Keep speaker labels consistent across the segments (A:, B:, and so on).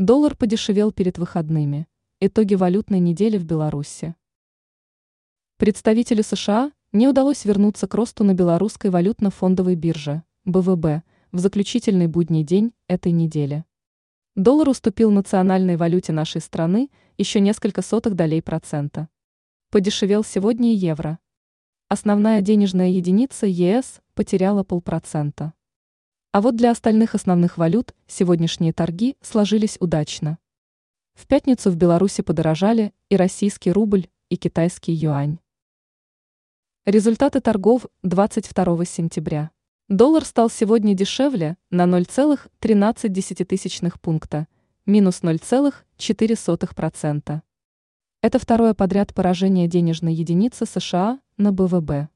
A: Доллар подешевел перед выходными. Итоги валютной недели в Беларуси. Представителю США не удалось вернуться к росту на белорусской валютно-фондовой бирже, БВБ, в заключительный будний день этой недели. Доллар уступил национальной валюте нашей страны еще несколько сотых долей процента. Подешевел сегодня и евро. Основная денежная единица ЕС потеряла полпроцента. А вот для остальных основных валют сегодняшние торги сложились удачно. В пятницу в Беларуси подорожали и российский рубль, и китайский юань. Результаты торгов 22 сентября. Доллар стал сегодня дешевле на 0,13 пункта, минус 0,4%. Это второе подряд поражение денежной единицы США на БВБ.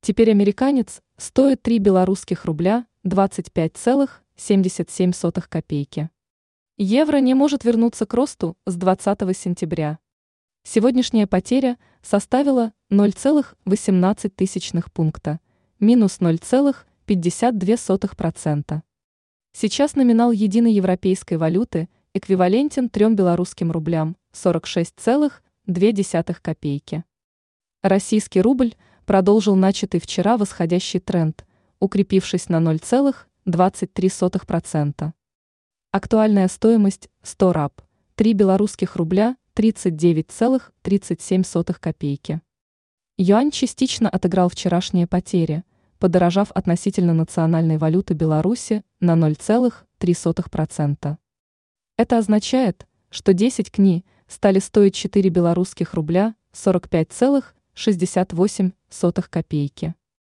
A: Теперь американец стоит 3 белорусских рубля 25,77 копейки. Евро не может вернуться к росту с 20 сентября. Сегодняшняя потеря составила 0,18 пункта, минус 0,52%. Сейчас номинал единой европейской валюты эквивалентен 3 белорусским рублям 46,2 копейки. Российский рубль продолжил начатый вчера восходящий тренд, укрепившись на 0,23%. Актуальная стоимость 100 раб, 3 белорусских рубля 39,37 копейки. Юань частично отыграл вчерашние потери, подорожав относительно национальной валюты Беларуси на 0,3%. Это означает, что 10 кни стали стоить 4 белорусских рубля 45,68 копейки.